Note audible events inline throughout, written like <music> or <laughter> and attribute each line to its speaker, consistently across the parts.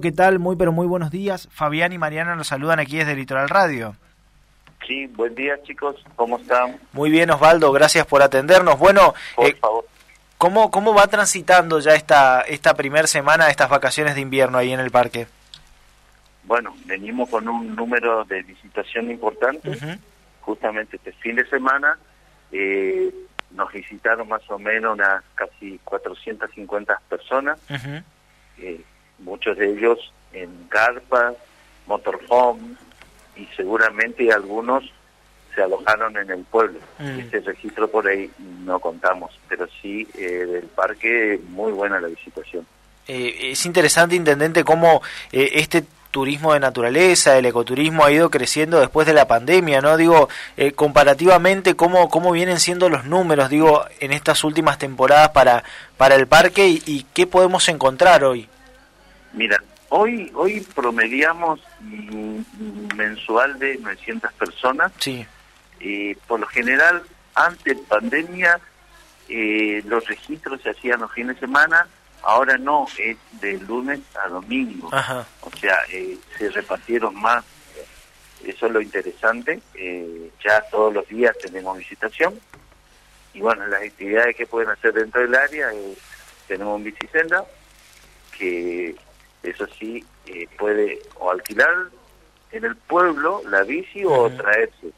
Speaker 1: ¿Qué tal? Muy pero muy buenos días. Fabián y Mariana nos saludan aquí desde Litoral Radio.
Speaker 2: Sí, buen día chicos, ¿cómo están?
Speaker 1: Muy bien Osvaldo, gracias por atendernos. Bueno,
Speaker 2: Por
Speaker 1: eh,
Speaker 2: favor.
Speaker 1: ¿cómo, ¿cómo va transitando ya esta, esta primera semana de estas vacaciones de invierno ahí en el parque?
Speaker 2: Bueno, venimos con un número de visitación importante. Justamente este fin de semana eh, nos visitaron más o menos unas casi 450 personas,
Speaker 1: Ujú.
Speaker 2: eh, muchos de ellos en carpas, motorhome y seguramente algunos se alojaron en el pueblo.
Speaker 1: Mm.
Speaker 2: Este registro por ahí no contamos, pero sí eh, del parque muy buena la visitación.
Speaker 1: Eh, es interesante, Intendente, cómo eh, este turismo de naturaleza, el ecoturismo ha ido creciendo después de la pandemia, ¿no? Digo, eh, comparativamente, ¿cómo, ¿cómo vienen siendo los números, digo, en estas últimas temporadas para, para el parque y, y qué podemos encontrar hoy?
Speaker 2: Mira, hoy hoy promediamos mensual de 900 personas.
Speaker 1: Sí.
Speaker 2: Eh, por lo general, antes de pandemia, eh, los registros se hacían los fines de semana. Ahora no, es de lunes a domingo.
Speaker 1: Ajá.
Speaker 2: O sea, eh, se repartieron más. Eso es lo interesante. Eh, ya todos los días tenemos visitación. Y bueno, las actividades que pueden hacer dentro del área, eh, tenemos un bicicenda, que eso sí eh, puede o alquilar en el pueblo la bici o traerse.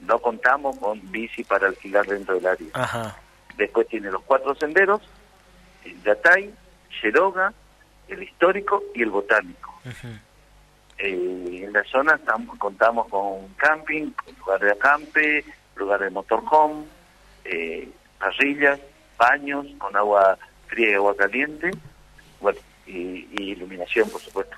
Speaker 2: No contamos con bici para alquilar dentro del área.
Speaker 1: Ajá.
Speaker 2: Después tiene los cuatro senderos, el Yatay, Yeroga, el histórico y el botánico. Eh, en la zona estamos, contamos con camping, con lugar de acampe, lugar de motorhome, eh, parrillas, baños con agua fría y agua caliente, bueno, y, y iluminación, por supuesto.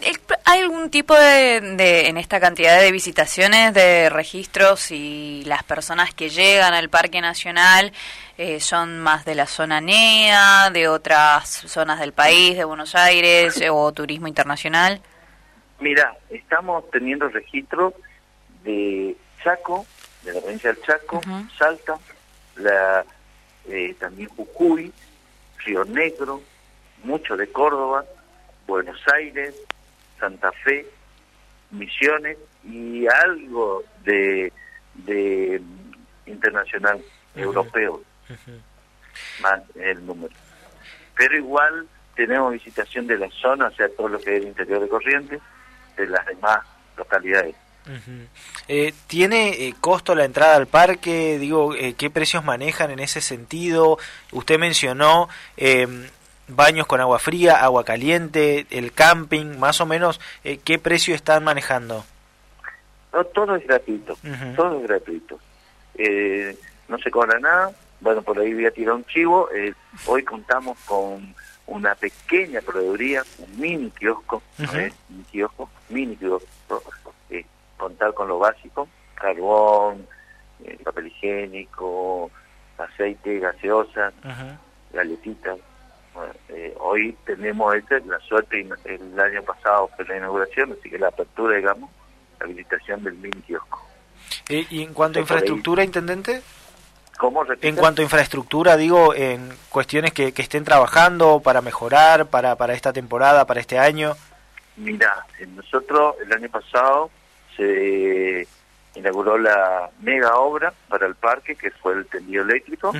Speaker 3: ¿El- ¿Hay algún tipo de, de- en esta cantidad de visitaciones, de registros y las personas que llegan al Parque Nacional eh, son más de la zona NEA, de otras zonas del país, de Buenos Aires <coughs> o turismo internacional?
Speaker 2: Mira, estamos teniendo registro de Chaco, de la provincia del Chaco. Salta, la, eh, también Jujuy, Río Negro, mucho de Córdoba, Buenos Aires, Santa Fe, Misiones y algo de, de internacional, europeo, más el número. Pero igual tenemos visitación de la zona, o sea, todo lo que es el interior de Corrientes, de las demás localidades.
Speaker 1: Eh, ¿Tiene eh, costo la entrada al parque? Digo, eh, ¿qué precios manejan en ese sentido? Usted mencionó eh, baños con agua fría, agua caliente, el camping, más o menos, eh, ¿qué precio están manejando?
Speaker 2: No, todo es gratuito, todo es gratuito. Eh, no se cobra nada, bueno, por ahí voy a tirar un chivo. eh, hoy contamos con una pequeña proveeduría, un mini kiosco, ¿no
Speaker 1: Ujú.
Speaker 2: es? Un kiosco, mini kiosco, eh, contar con lo básico, carbón, eh, papel higiénico, aceite, gaseosa,
Speaker 1: Ujú.
Speaker 2: galletitas. Bueno, eh, hoy tenemos esta, la suerte, el año pasado fue la inauguración, así que la apertura, digamos, la habilitación del mini kiosco.
Speaker 1: Eh, ¿Y en cuanto a
Speaker 2: por ahí.
Speaker 1: infraestructura, Intendente?
Speaker 2: ¿Cómo
Speaker 1: En cuanto a infraestructura, digo, en cuestiones que, que estén trabajando para mejorar, para, para esta temporada, para este año.
Speaker 2: Mira, nosotros el año pasado se inauguró la mega obra para el parque, que fue el tendido eléctrico.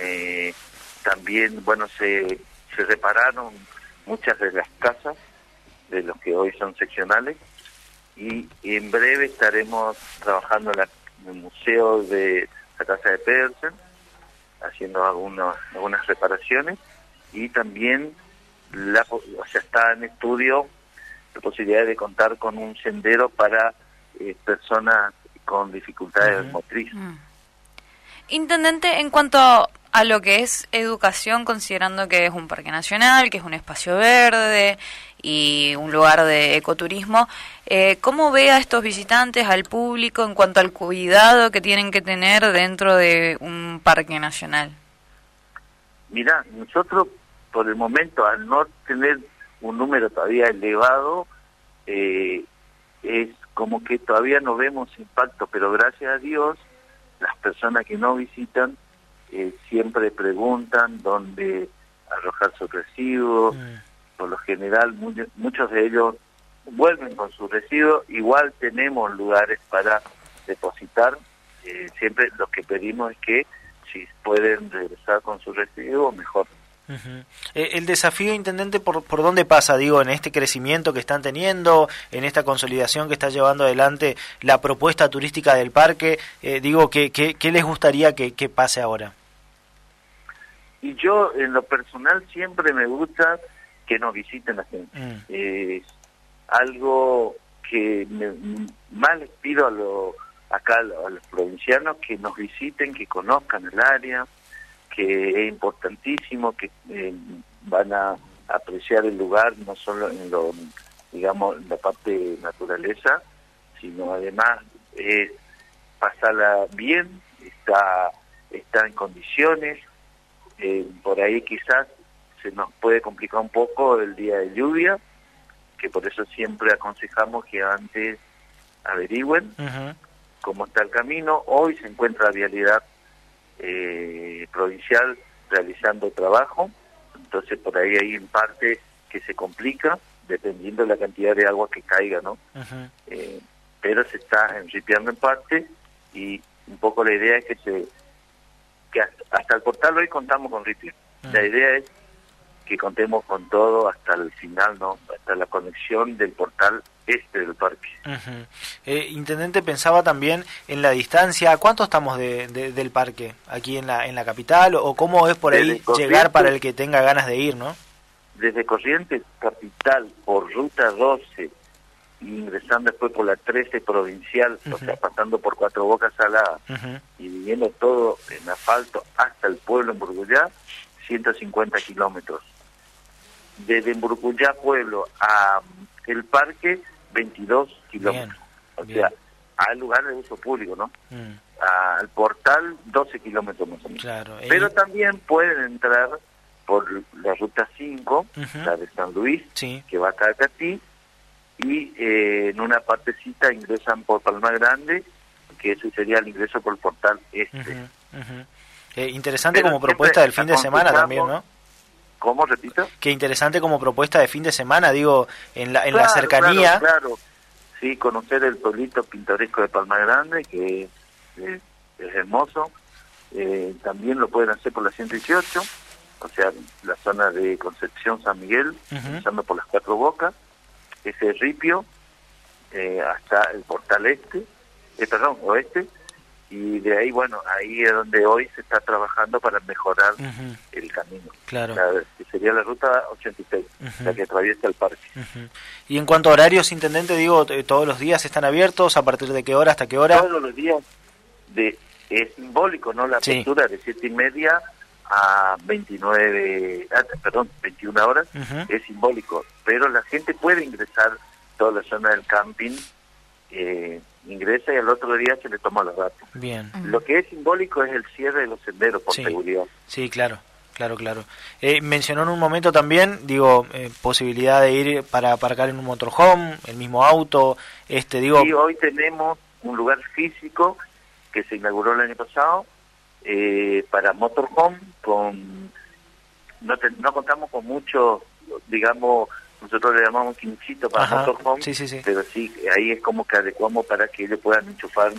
Speaker 2: Eh, también, bueno, se, se repararon muchas de las casas de los que hoy son seccionales y en breve estaremos trabajando en, la- en el museo de la casa de Pedersen, haciendo algunas, algunas reparaciones y también la, po- o sea, está en estudio la posibilidad de contar con un sendero para eh, personas con dificultades
Speaker 1: Ujú.
Speaker 2: motrices.
Speaker 3: Mm. Intendente, en cuanto a lo que es educación, considerando que es un parque nacional, que es un espacio verde y un lugar de ecoturismo, eh, ¿cómo ve a estos visitantes, al público, en cuanto al cuidado que tienen que tener dentro de un parque nacional?
Speaker 2: Mira, nosotros por el momento, al no tener un número todavía elevado, eh, es como que todavía no vemos impacto, pero gracias a Dios, las personas que no visitan eh, siempre preguntan dónde arrojar sus residuos, por lo general muchos de ellos vuelven con sus residuos, igual tenemos lugares para depositar, eh, siempre lo que pedimos es que si pueden regresar con sus residuos, mejor.
Speaker 1: Eh, el desafío, intendente, por, ¿por dónde pasa? Digo, en este crecimiento que están teniendo, en esta consolidación que está llevando adelante la propuesta turística del parque, eh, digo, ¿qué, qué, qué les gustaría que, que, pase ahora?
Speaker 2: Y yo, en lo personal, siempre me gusta que nos visiten la gente. Mm. Es algo que me, más les pido a lo, acá a los provincianos que nos visiten, que conozcan el área, que es importantísimo, que eh, van a apreciar el lugar no solo en lo, digamos, en la parte de naturaleza, sino además es pasarla bien, está, está en condiciones, eh, por ahí quizás se nos puede complicar un poco el día de lluvia, que por eso siempre aconsejamos que antes averigüen cómo está el camino. Hoy se encuentra la vialidad eh, provincial realizando trabajo, entonces por ahí hay en parte que se complica dependiendo de la cantidad de agua que caiga, ¿no? Eh, pero se está enripiando en parte y un poco la idea es que se que hasta, el portal hoy contamos con ripio. La idea es que contemos con todo hasta el final, ¿no? Hasta la conexión del portal este del parque.
Speaker 1: eh, Intendente, pensaba también en la distancia. ¿Cuánto estamos de, del parque? ¿Aquí en la, en la capital? ¿O cómo es por ahí llegar para el que tenga ganas de ir, no?
Speaker 2: Desde Corrientes Capital, por ruta 12, ingresando después por la 13 provincial, o sea, pasando por Cuatro Bocas Saladas y viviendo todo en asfalto hasta el pueblo en Burgullá, 150 kilómetros. Desde Burgullá Pueblo a el parque, 22 kilómetros. o sea, al lugar de uso público, ¿no? Mm. Al portal, 12 kilómetros más o menos. Claro, Pero también pueden entrar por la ruta 5, la de San Luis, que va a Cacatí, y eh, en una partecita ingresan por Palma Grande, que ese sería el ingreso por el portal este.
Speaker 1: Eh, interesante como propuesta del fin de semana también, ¿no?
Speaker 2: ¿Cómo, repito?
Speaker 1: Qué interesante como propuesta de fin de semana, digo, en la, en la cercanía.
Speaker 2: Claro, sí, conocer el pueblito pintoresco de Palma Grande, que es, hermoso. Eh, también lo pueden hacer por la 118, o sea, la zona de Concepción San Miguel, pasando por las cuatro bocas, ese ripio, eh, hasta el portal este, eh, perdón, oeste, y de ahí, bueno, ahí es donde hoy se está trabajando para mejorar el camino.
Speaker 1: Claro.
Speaker 2: que sería la ruta 86, la que atraviesa el parque.
Speaker 1: Y en cuanto a horarios, intendente, digo, ¿todos los días están abiertos? ¿A partir de qué hora hasta qué hora?
Speaker 2: Todos los días. De, es simbólico, ¿no? La apertura de siete y media a 29, ah, perdón, 21 horas, es simbólico, pero la gente puede ingresar toda la zona del camping eh, ingresa y al otro día se le toma los datos.
Speaker 1: Bien.
Speaker 2: Lo que es simbólico es el cierre de los senderos por seguridad.
Speaker 1: Sí, claro. Claro, claro. Eh, mencionó en un momento también, digo, eh, posibilidad de ir para aparcar en un motorhome, el mismo auto, este, digo...
Speaker 2: Sí, hoy tenemos un lugar físico que se inauguró el año pasado eh, para motorhome, con... No, no contamos con mucho, digamos, nosotros le llamamos quinchito para motorhome, pero sí, ahí es como que adecuamos para que ellos puedan enchufar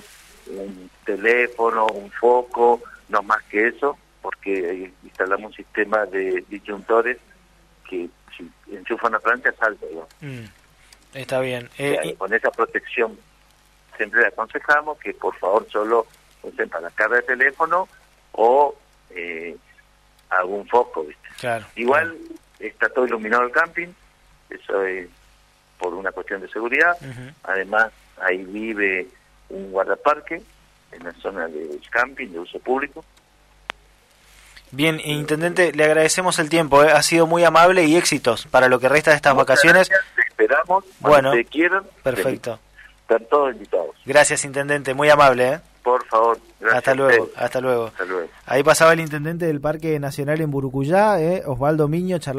Speaker 2: un teléfono, un foco, no más que eso, porque instalamos un sistema de disyuntores que si enchufan la plancha salta.
Speaker 1: Mm, está bien.
Speaker 2: Eh, con esa protección siempre le aconsejamos que por favor solo usen para la carga de teléfono o eh, algún foco. ¿viste?
Speaker 1: Claro,
Speaker 2: Igual está todo iluminado el camping, eso es por una cuestión de seguridad. Además, ahí vive un guardaparque en la zona de camping de uso público.
Speaker 1: Bien, Intendente, le agradecemos el tiempo, ¿eh? ha sido muy amable y éxitos para lo que resta de estas vacaciones.
Speaker 2: esperamos,
Speaker 1: bueno,
Speaker 2: que quieran.
Speaker 1: Perfecto.
Speaker 2: Están todos invitados.
Speaker 1: Gracias, Intendente, muy amable. ¿eh?
Speaker 2: Por favor.
Speaker 1: hasta luego, hasta luego.
Speaker 2: Hasta luego.
Speaker 1: Ahí pasaba el Intendente del Parque Nacional en Burucuyá, ¿eh? Osvaldo Miño, charlando.